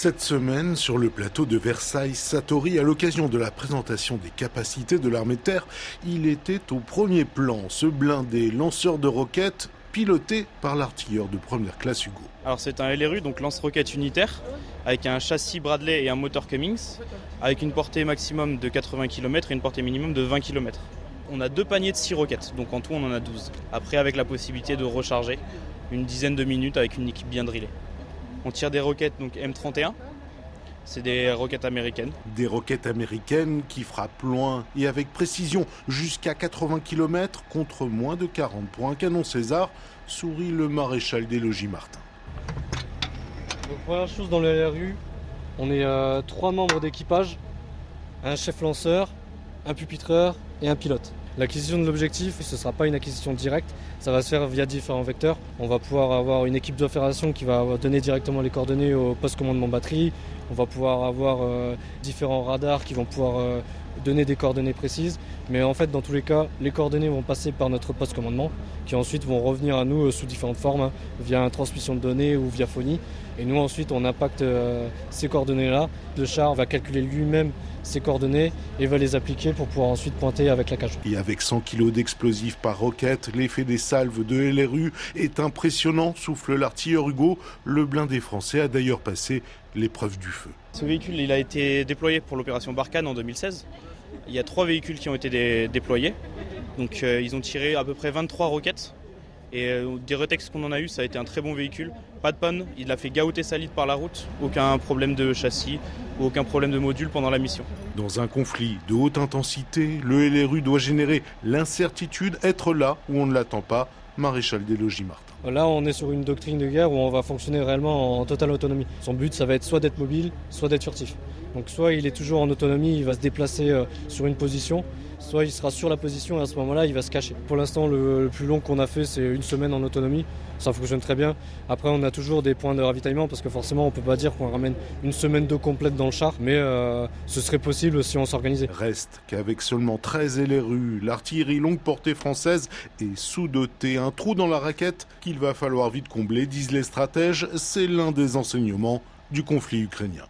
Cette semaine, sur le plateau de Versailles, Satori, à l'occasion de la présentation des capacités de l'armée terre, il était au premier plan, ce blindé lanceur de roquettes piloté par l'artilleur de première classe Hugo. Alors c'est un LRU, donc lance-roquette unitaire, avec un châssis Bradley et un moteur Cummings, avec une portée maximum de 80 km et une portée minimum de 20 km. On a deux paniers de 6 roquettes, donc en tout on en a 12. Après avec la possibilité de recharger une dizaine de minutes avec une équipe bien drillée. On tire des roquettes donc M31. C'est des roquettes américaines. Des roquettes américaines qui frappent loin et avec précision jusqu'à 80 km contre moins de 40 pour un canon César, sourit le maréchal des logis Martin. Donc, première chose dans le LRU, on est euh, trois membres d'équipage, un chef lanceur, un pupitreur et un pilote. L'acquisition de l'objectif, ce ne sera pas une acquisition directe, ça va se faire via différents vecteurs. On va pouvoir avoir une équipe d'opération qui va donner directement les coordonnées au poste commandement batterie. On va pouvoir avoir euh, différents radars qui vont pouvoir euh, donner des coordonnées précises. Mais en fait, dans tous les cas, les coordonnées vont passer par notre poste commandement, qui ensuite vont revenir à nous euh, sous différentes formes, hein, via transmission de données ou via phonie. Et nous, ensuite, on impacte ces coordonnées-là. Le char va calculer lui-même ces coordonnées et va les appliquer pour pouvoir ensuite pointer avec la cage. Et avec 100 kg d'explosifs par roquette, l'effet des salves de LRU est impressionnant, souffle l'artilleur Hugo. Le blindé français a d'ailleurs passé l'épreuve du feu. Ce véhicule, il a été déployé pour l'opération Barkhane en 2016. Il y a trois véhicules qui ont été déployés. Donc euh, ils ont tiré à peu près 23 roquettes et euh, des retextes qu'on en a eu, ça a été un très bon véhicule. Pas de panne, il a fait gaouter sa par la route, aucun problème de châssis ou aucun problème de module pendant la mission. Dans un conflit de haute intensité, le LRU doit générer l'incertitude, être là où on ne l'attend pas. Maréchal des logis Martin. Là, on est sur une doctrine de guerre où on va fonctionner réellement en totale autonomie. Son but, ça va être soit d'être mobile, soit d'être furtif. Donc, soit il est toujours en autonomie, il va se déplacer euh, sur une position, soit il sera sur la position et à ce moment-là, il va se cacher. Pour l'instant, le, plus long qu'on a fait, c'est une semaine en autonomie. Ça fonctionne très bien. Après, on a toujours des points de ravitaillement parce que forcément, on peut pas dire qu'on ramène une semaine d'eau complète dans le char, mais euh, ce serait possible si on s'organisait. Reste qu'avec seulement 13 LRU, l'artillerie longue portée française est sous-dotée. Un trou dans la raquette qu'il va falloir vite combler, disent les stratèges. C'est l'un des enseignements du conflit ukrainien.